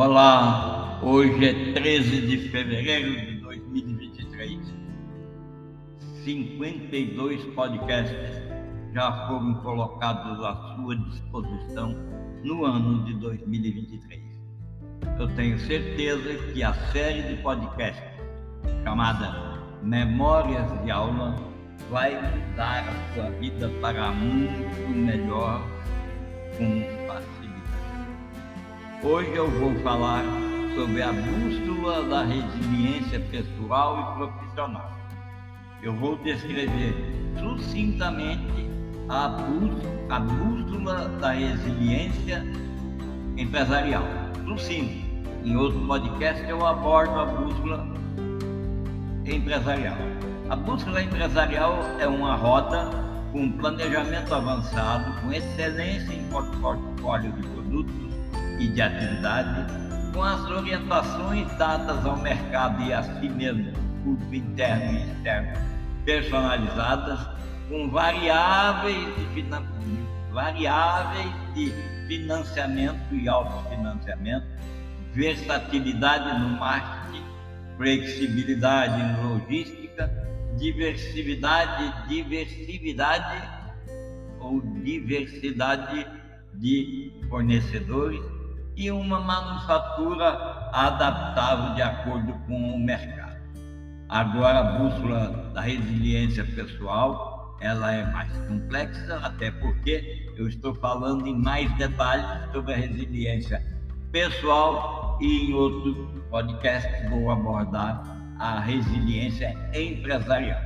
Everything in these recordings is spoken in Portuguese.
Olá, hoje é 13 de fevereiro de 2023. 52 podcasts já foram colocados à sua disposição no ano de 2023. Eu tenho certeza que a série de podcasts chamada Memórias de Aula vai mudar a sua vida para muito melhor com facilidade. Hoje eu vou falar sobre a bússola da resiliência pessoal e profissional. Eu vou descrever sucintamente a bússola, a bússola da resiliência empresarial. Sucinto. Em outro podcast eu abordo a bússola empresarial. A bússola empresarial é uma rota com planejamento avançado, com excelência em portfólio de produtos e de atividade, com as orientações dadas ao mercado e a si mesmo, público interno e externo, personalizadas, com variáveis de, variáveis de financiamento e autofinanciamento, versatilidade no marketing, flexibilidade em logística, diversidade, diversidade ou diversidade de fornecedores e uma manufatura adaptável de acordo com o mercado. Agora, a bússola da resiliência pessoal, ela é mais complexa, até porque eu estou falando em mais detalhes sobre a resiliência pessoal e em outro podcast vou abordar a resiliência empresarial.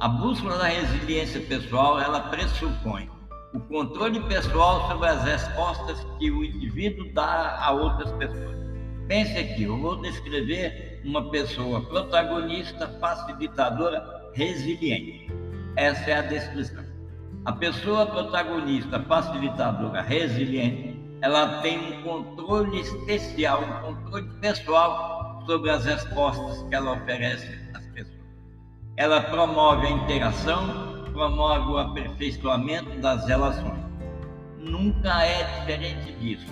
A bússola da resiliência pessoal, ela pressupõe o controle pessoal sobre as respostas que o indivíduo dá a outras pessoas. Pense aqui, eu vou descrever uma pessoa protagonista, facilitadora, resiliente. Essa é a descrição. A pessoa protagonista, facilitadora, resiliente, ela tem um controle especial, um controle pessoal sobre as respostas que ela oferece às pessoas. Ela promove a interação, promove o aperfeiçoamento das relações. Nunca é diferente disso.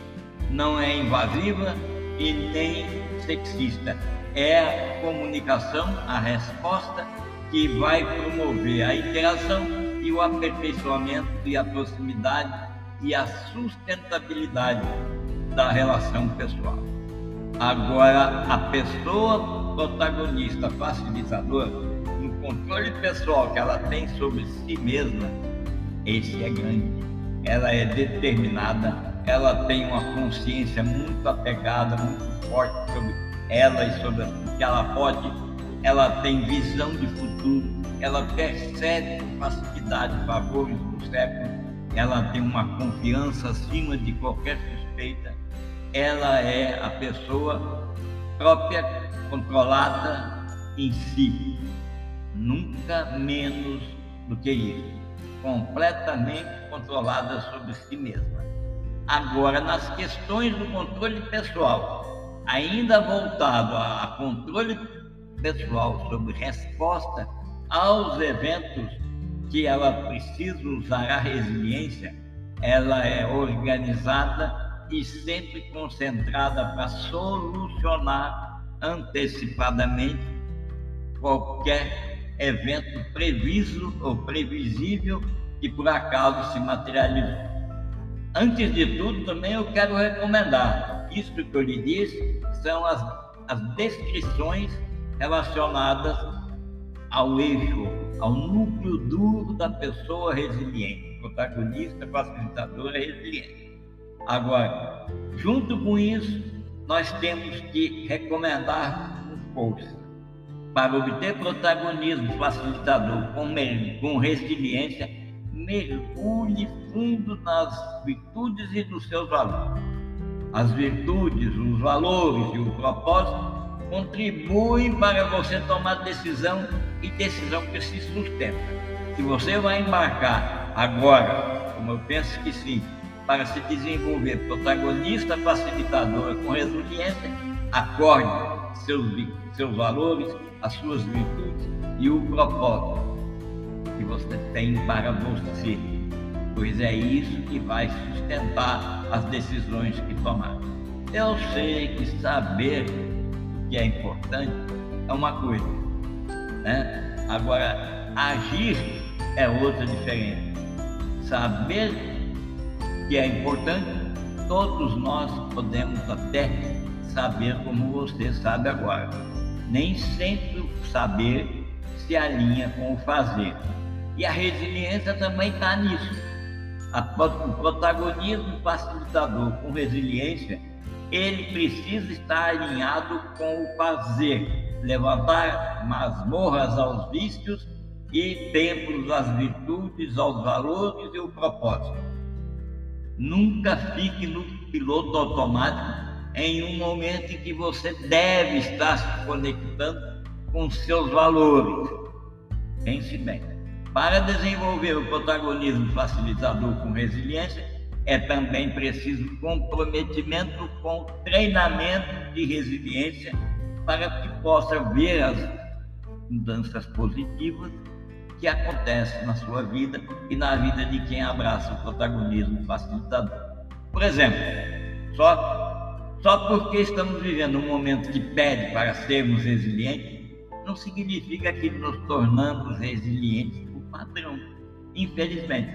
Não é invasiva e nem sexista. É a comunicação, a resposta que vai promover a interação e o aperfeiçoamento e a proximidade e a sustentabilidade da relação pessoal. Agora, a pessoa protagonista facilitadora controle pessoal que ela tem sobre si mesma, esse é grande. Ela é determinada, ela tem uma consciência muito apegada, muito forte sobre ela e sobre o que ela pode. Ela tem visão de futuro, ela percebe com facilidade favores do século, ela tem uma confiança acima de qualquer suspeita. Ela é a pessoa própria, controlada em si, nunca menos do que isso, completamente controlada sobre si mesma. Agora, nas questões do controle pessoal, ainda voltado a, controle pessoal sobre resposta aos eventos que ela precisa usar a resiliência, ela é organizada e sempre concentrada para solucionar antecipadamente qualquer evento previsto ou previsível que por acaso se materializou. Antes de tudo, também eu quero recomendar isso que eu lhe disse, são as, as descrições relacionadas ao eixo, ao núcleo duro da pessoa resiliente, protagonista, facilitadora resiliente. Agora, junto com isso, nós temos que recomendar com força para obter protagonismo facilitador com, com resiliência, mergulhe fundo nas virtudes e nos seus valores. As virtudes, os valores e o propósito contribuem para você tomar decisão e decisão que se sustenta. Se você vai embarcar agora, como eu penso que sim, para se desenvolver protagonista facilitadora com resiliência, acorde seus, seus valores, as suas virtudes e o propósito que você tem para você, pois é isso que vai sustentar as decisões que tomar. Eu sei que saber o que é importante é uma coisa, né? Agora, agir é outra diferente. Saber que é importante, todos nós podemos até saber como você sabe agora. Nem sempre o saber se alinha com o fazer. E a resiliência também está nisso. o protagonismo facilitador com resiliência, ele precisa estar alinhado com o fazer, levantar masmorras aos vícios e templos às virtudes, aos valores e o propósito. Nunca fique no piloto automático em um momento em que você deve estar se conectando com seus valores. Pense bem. Para desenvolver o protagonismo facilitador com resiliência, é também preciso comprometimento com treinamento de resiliência para que possa ver as mudanças positivas que acontecem na sua vida e na vida de quem abraça o protagonismo facilitador. Por exemplo, só, só porque estamos vivendo um momento que pede para sermos resilientes, não significa que nos tornamos resilientes por padrão. Infelizmente,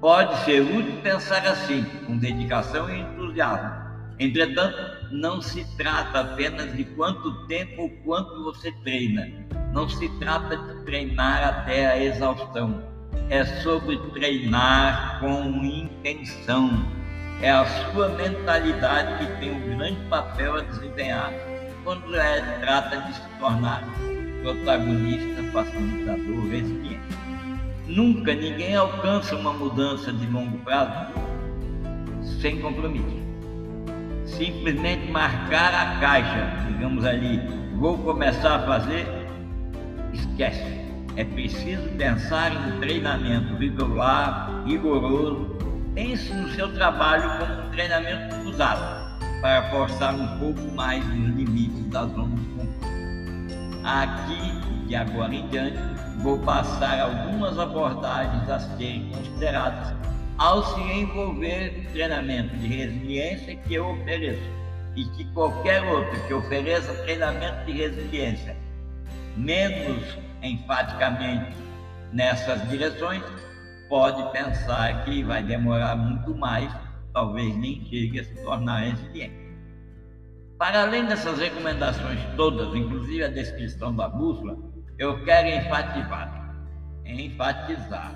pode ser útil pensar assim, com dedicação e entusiasmo. Entretanto, não se trata apenas de quanto tempo ou quanto você treina, não se trata de treinar até a exaustão, é sobre treinar com intenção. É a sua mentalidade que tem um grande papel a desempenhar quando é, trata de se tornar protagonista, facilitador, resiliente. Nunca ninguém alcança uma mudança de longo prazo sem compromisso. Simplesmente marcar a caixa, digamos ali, vou começar a fazer Esquece. É preciso pensar em um treinamento regular, rigoroso. Pense no seu trabalho como um treinamento cruzado, para forçar um pouco mais os limites da zona de conforto. Aqui, de agora em diante, vou passar algumas abordagens a serem consideradas ao se envolver no treinamento de resiliência que eu ofereço e que qualquer outro que ofereça treinamento de resiliência menos enfaticamente nessas direções, pode pensar que vai demorar muito mais, talvez nem chegue a se tornar resiliente. Para além dessas recomendações todas, inclusive a descrição da bússola, eu quero enfatizar, enfatizar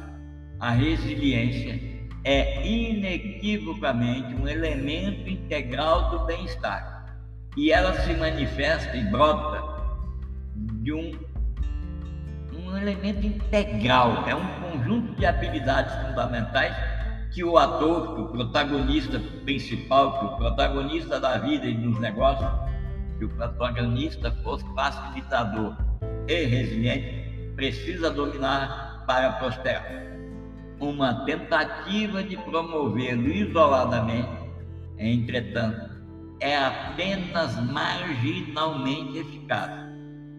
a resiliência é inequivocamente um elemento integral do bem-estar e ela se manifesta e brota de um, um elemento integral, é um conjunto de habilidades fundamentais que o ator, que o protagonista principal, que o protagonista da vida e dos negócios, que o protagonista fosse facilitador e resiliente, precisa dominar para prosperar. Uma tentativa de promovê-lo isoladamente, entretanto, é apenas marginalmente eficaz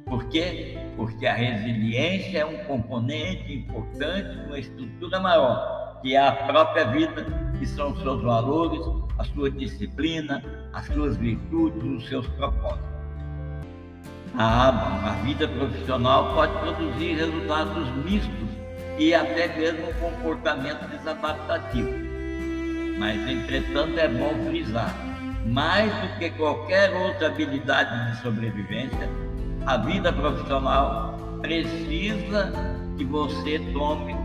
por quê? Porque a resiliência é um componente importante de uma estrutura maior, que é a própria vida, que são os seus valores, a sua disciplina, as suas virtudes, os seus propósitos. Bom, a vida profissional pode produzir resultados mistos e até mesmo comportamento desadaptativo. Mas, entretanto, é bom frisar, mais do que qualquer outra habilidade de sobrevivência, a vida profissional precisa que você tome,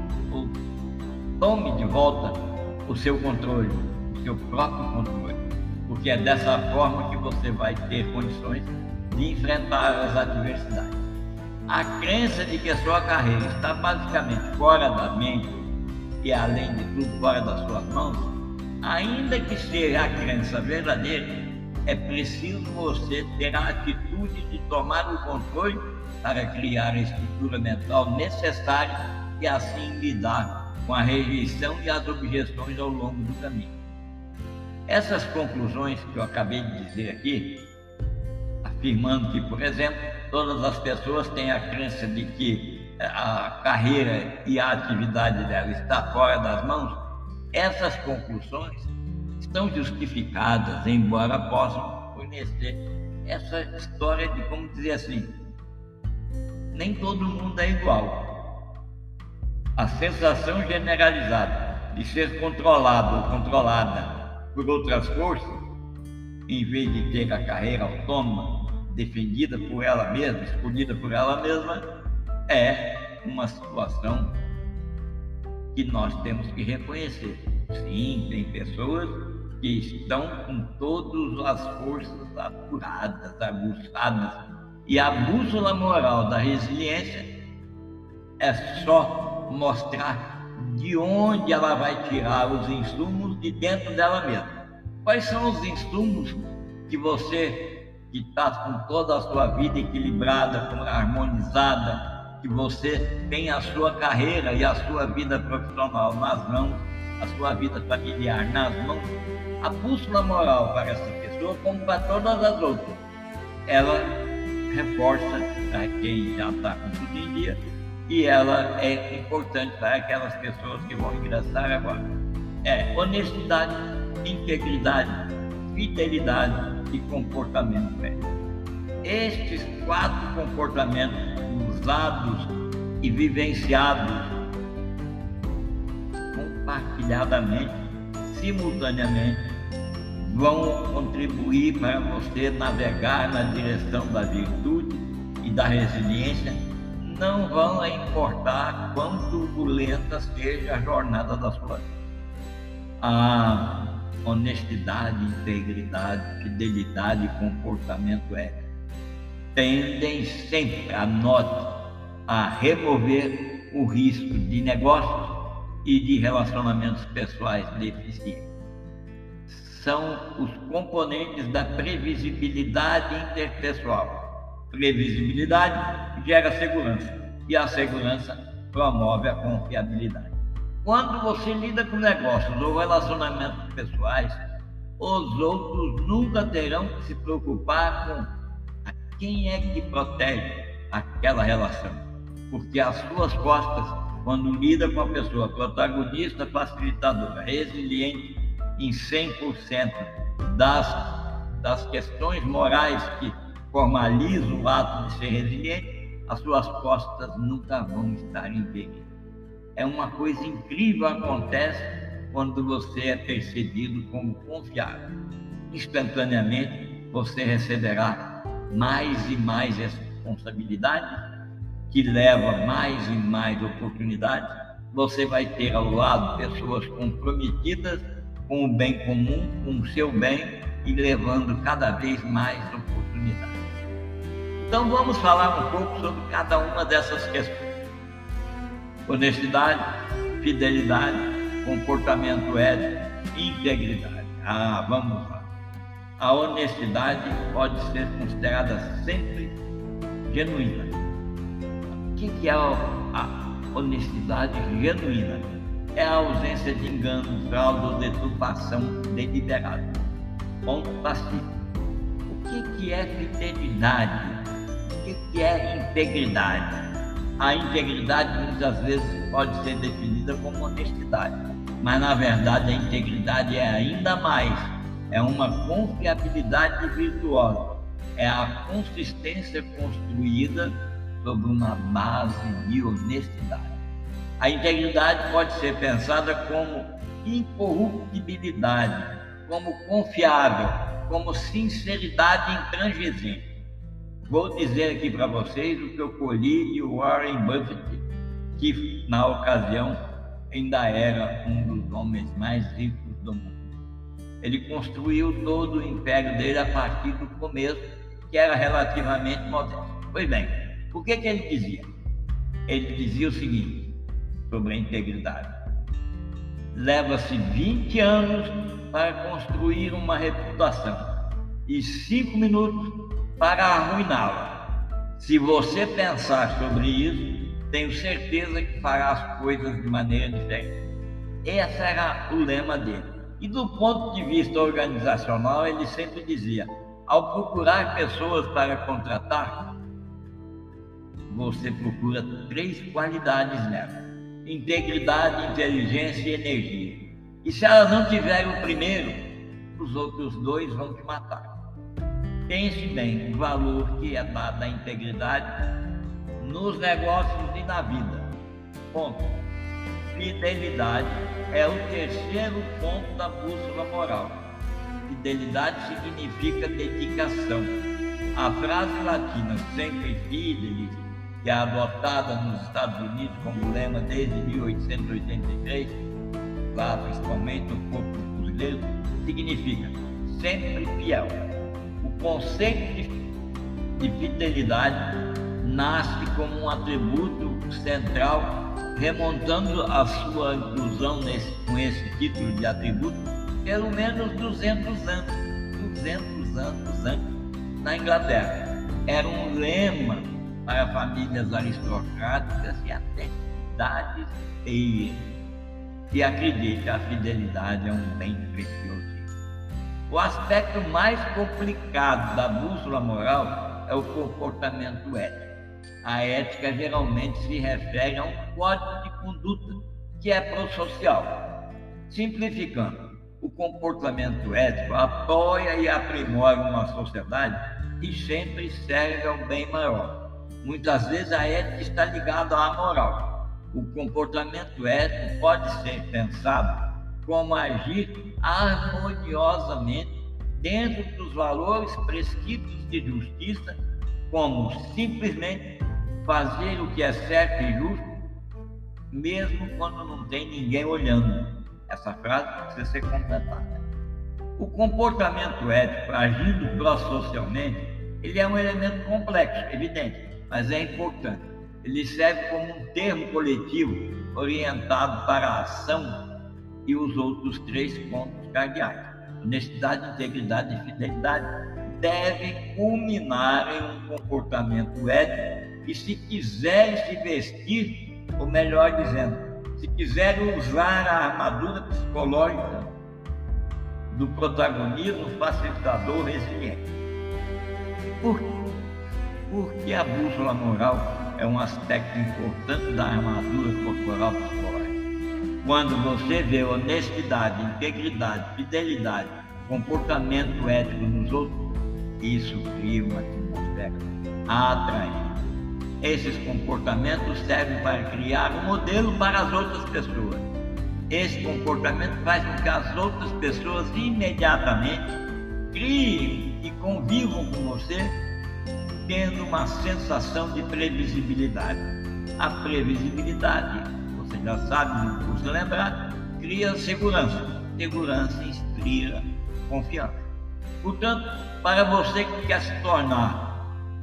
tome de volta o seu controle, o seu próprio controle, porque é dessa forma que você vai ter condições de enfrentar as adversidades. A crença de que a sua carreira está basicamente fora da mente e, além de tudo, fora das suas mãos, ainda que seja a crença verdadeira, é preciso você ter a atitude de tomar o controle para criar a estrutura mental necessária e assim lidar com a rejeição e as objeções ao longo do caminho. Essas conclusões que eu acabei de dizer aqui, afirmando que, por exemplo, todas as pessoas têm a crença de que eh, a carreira e a atividade dela está fora das mãos, essas conclusões estão justificadas, embora possam conhecer essa história de como dizer assim, nem todo mundo é igual. A sensação generalizada de ser controlado ou controlada por outras forças, em vez de ter a carreira autônoma, defendida por ela mesma, escolhida por ela mesma, é uma situação que nós temos que reconhecer. Sim, tem pessoas que estão com todas as forças apuradas, aguçadas. E a bússola moral da resiliência é só mostrar de onde ela vai tirar os insumos de dentro dela mesma. Quais são os insumos que você, que está com toda a sua vida equilibrada, harmonizada, que você tem a sua carreira e a sua vida profissional nas mãos, a sua vida familiar nas mãos, a bússola moral para essa pessoa, como para todas as outras, ela reforça para quem já está com tudo em dia e ela é importante para aquelas pessoas que vão ingressar agora. É honestidade, integridade, fidelidade e comportamento. Estes quatro comportamentos usados e vivenciados compartilhadamente, simultaneamente, vão contribuir para você navegar na direção da virtude e da resiliência, não vão importar quão turbulenta seja a jornada da sua vida. A honestidade, integridade, fidelidade e comportamento ético tendem sempre, anote, a remover o risco de negócios e de relacionamentos pessoais deficientes. São os componentes da previsibilidade interpessoal. Previsibilidade gera segurança e a segurança promove a confiabilidade. Quando você lida com negócios ou relacionamentos pessoais, os outros nunca terão que se preocupar com quem é que protege aquela relação? Porque as suas costas, quando lida com a pessoa protagonista, facilitadora, resiliente em 100% das, das questões morais que formalizam o ato de ser resiliente, as suas costas nunca vão estar em perigo. É uma coisa incrível acontece quando você é percebido como confiável. Instantaneamente você receberá mais e mais responsabilidade, que leva mais e mais oportunidades, você vai ter ao lado pessoas comprometidas com o bem comum, com o seu bem e levando cada vez mais oportunidades. Então vamos falar um pouco sobre cada uma dessas questões. Honestidade, fidelidade, comportamento ético, integridade. Ah, vamos lá a honestidade pode ser considerada sempre genuína. O que é a honestidade genuína? É a ausência de engano, fraude ou deturpação deliberada. Ponto pacífico. O que é fidelidade? O que é integridade? A integridade muitas vezes pode ser definida como honestidade, mas na verdade a integridade é ainda mais é uma confiabilidade virtuosa, é a consistência construída sobre uma base de honestidade. A integridade pode ser pensada como incorruptibilidade, como confiável, como sinceridade intransigente. Vou dizer aqui para vocês o que eu colhi de Warren Buffett, que na ocasião ainda era um dos homens mais ricos do mundo. Ele construiu todo o império dele a partir do começo, que era relativamente modesto. Pois bem, o que, que ele dizia? Ele dizia o seguinte sobre a integridade: leva-se 20 anos para construir uma reputação e 5 minutos para arruiná-la. Se você pensar sobre isso, tenho certeza que fará as coisas de maneira diferente. Esse era o lema dele. E do ponto de vista organizacional, ele sempre dizia: ao procurar pessoas para contratar, você procura três qualidades nela: integridade, inteligência e energia. E se elas não tiverem o primeiro, os outros dois vão te matar. Pense bem o valor que é dado à integridade nos negócios e na vida. Ponto. Fidelidade é o terceiro ponto da bússola moral. Fidelidade significa dedicação. A frase latina sempre fidelis, que é adotada nos Estados Unidos como lema desde 1883, lá principalmente no corpo brasileiro, significa sempre fiel. O conceito de fidelidade nasce como um atributo central, remontando a sua inclusão nesse, com esse título de atributo pelo menos 200 anos, 200 anos antes, na Inglaterra. Era um lema para famílias aristocráticas e até cidades e E acredite, a fidelidade é um bem precioso. O aspecto mais complicado da bússola moral é o comportamento ético. A ética geralmente se refere a um código de conduta que é prosocial. Simplificando, o comportamento ético apoia e aprimora uma sociedade e sempre serve ao bem maior. Muitas vezes a ética está ligada à moral. O comportamento ético pode ser pensado como agir harmoniosamente dentro dos valores prescritos de justiça, como simplesmente fazer o que é certo e justo, mesmo quando não tem ninguém olhando. Essa frase precisa ser completada. O comportamento ético, agindo pró-socialmente, ele é um elemento complexo, evidente, mas é importante. Ele serve como um termo coletivo orientado para a ação e os outros três pontos cardeais. Honestidade, integridade e fidelidade devem culminar em um comportamento ético e se quiserem se vestir, ou melhor dizendo, se quiserem usar a armadura psicológica do protagonismo facilitador resiliente. Por quê? Porque a bússola moral é um aspecto importante da armadura corporal psicológica. Quando você vê honestidade, integridade, fidelidade, comportamento ético nos outros, isso cria uma atmosfera atraente. Esses comportamentos servem para criar um modelo para as outras pessoas. Esse comportamento faz com que as outras pessoas imediatamente criem e convivam com você, tendo uma sensação de previsibilidade. A previsibilidade, você já sabe, não custa lembrar, cria segurança. Segurança inspira confiança. Portanto, para você que quer se tornar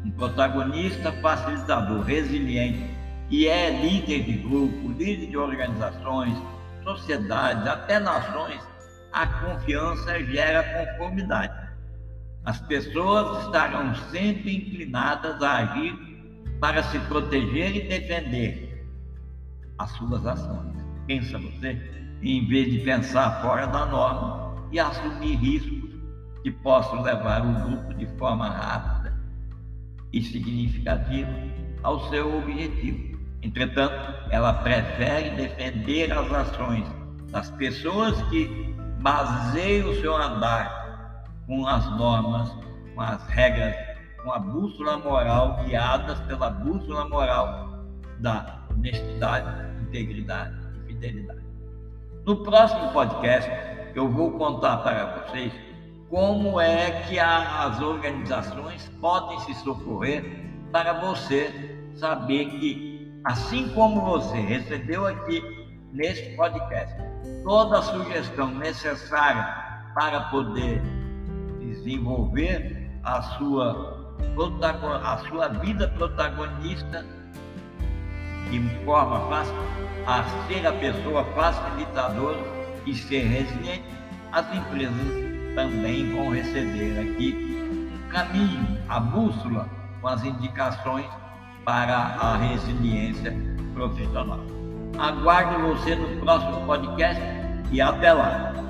um protagonista facilitador, resiliente, e é líder de grupo, líder de organizações, sociedades, até nações, a confiança gera conformidade. As pessoas estarão sempre inclinadas a agir para se proteger e defender as suas ações. Pensa você, em vez de pensar fora da norma e assumir riscos que possam levar o grupo de forma rápida e significativo ao seu objetivo. Entretanto, ela prefere defender as ações das pessoas que baseiam o seu andar com as normas, com as regras, com a bússola moral, guiadas pela bússola moral da honestidade, integridade e fidelidade. No próximo podcast, eu vou contar para vocês como é que a, as organizações podem se socorrer para você saber que, assim como você recebeu aqui neste podcast, toda a sugestão necessária para poder desenvolver a sua, a sua vida protagonista de forma fácil, a ser a pessoa facilitadora e ser resiliente, as empresas também vão receber aqui um caminho, a bússola com as indicações para a resiliência profissional. Aguardo você no próximo podcast e até lá.